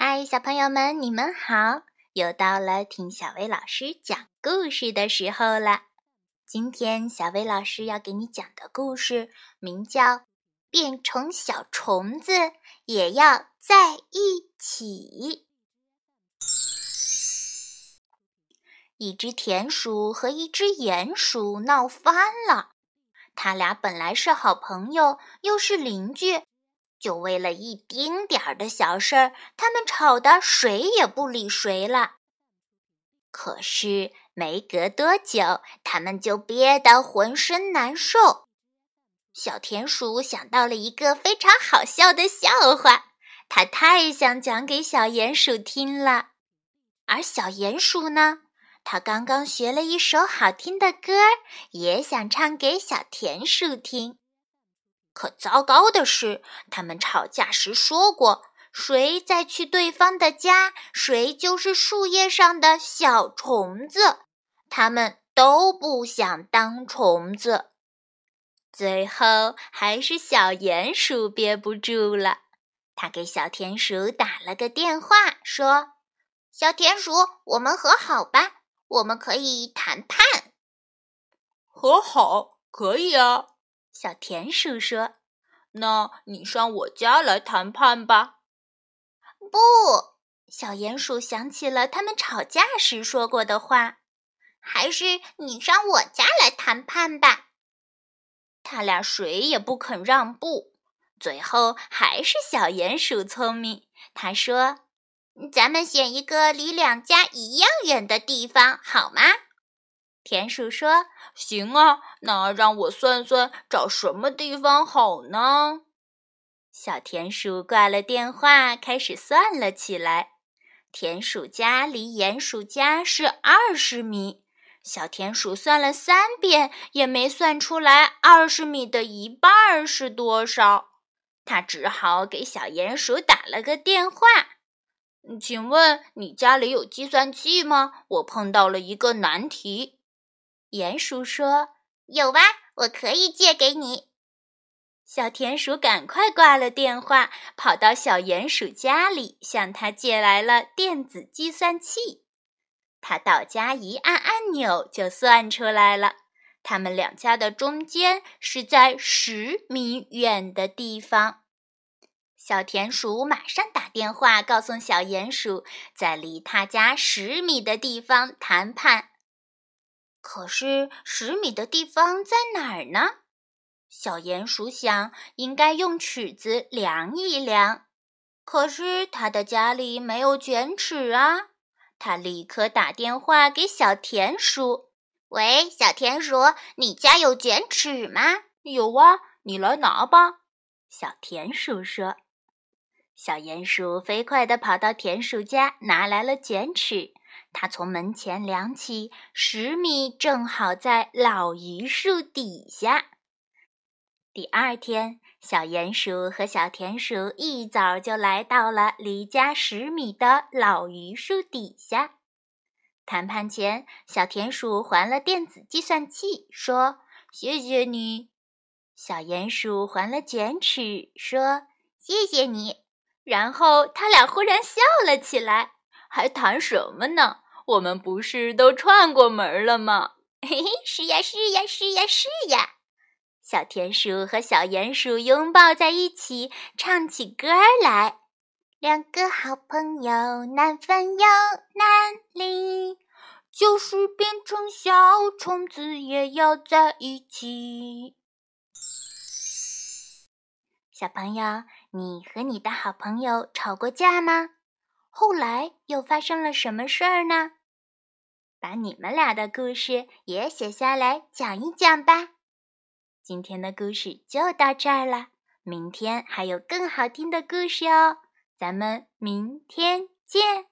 嗨，小朋友们，你们好！又到了听小薇老师讲故事的时候了。今天小薇老师要给你讲的故事名叫《变成小虫子也要在一起》。一只田鼠和一只鼹鼠闹翻了，他俩本来是好朋友，又是邻居。就为了一丁点儿的小事儿，他们吵得谁也不理谁了。可是没隔多久，他们就憋得浑身难受。小田鼠想到了一个非常好笑的笑话，它太想讲给小鼹鼠听了。而小鼹鼠呢，它刚刚学了一首好听的歌，也想唱给小田鼠听。可糟糕的是，他们吵架时说过，谁再去对方的家，谁就是树叶上的小虫子。他们都不想当虫子。最后，还是小鼹鼠憋不住了，他给小田鼠打了个电话，说：“小田鼠，我们和好吧，我们可以谈判。”和好可以啊。小田鼠说：“那你上我家来谈判吧。”不，小鼹鼠想起了他们吵架时说过的话：“还是你上我家来谈判吧。”他俩谁也不肯让步，最后还是小鼹鼠聪明。他说：“咱们选一个离两家一样远的地方，好吗？”田鼠说：“行啊，那让我算算找什么地方好呢？”小田鼠挂了电话，开始算了起来。田鼠家离鼹鼠家是二十米，小田鼠算了三遍也没算出来二十米的一半是多少，他只好给小鼹鼠打了个电话：“请问你家里有计算器吗？我碰到了一个难题。”鼹鼠说：“有啊，我可以借给你。”小田鼠赶快挂了电话，跑到小鼹鼠家里，向他借来了电子计算器。他到家一按按钮，就算出来了。他们两家的中间是在十米远的地方。小田鼠马上打电话告诉小鼹鼠，在离他家十米的地方谈判。可是十米的地方在哪儿呢？小鼹鼠想，应该用尺子量一量。可是他的家里没有卷尺啊！他立刻打电话给小田鼠：“喂，小田鼠，你家有卷尺吗？”“有啊，你来拿吧。”小田鼠说。小鼹鼠飞快地跑到田鼠家，拿来了卷尺。他从门前量起，十米正好在老榆树底下。第二天，小鼹鼠和小田鼠一早就来到了离家十米的老榆树底下。谈判前，小田鼠还了电子计算器，说：“谢谢你。”小鼹鼠还了卷尺，说：“谢谢你。”然后他俩忽然笑了起来。还谈什么呢？我们不是都串过门了吗？嘿嘿，是呀，是呀，是呀，是呀！小田鼠和小鼹鼠拥抱在一起，唱起歌来。两个好朋友难分又难离，就是变成小虫子也要在一起。小朋友，你和你的好朋友吵过架吗？后来又发生了什么事儿呢？把你们俩的故事也写下来讲一讲吧。今天的故事就到这儿了，明天还有更好听的故事哦。咱们明天见。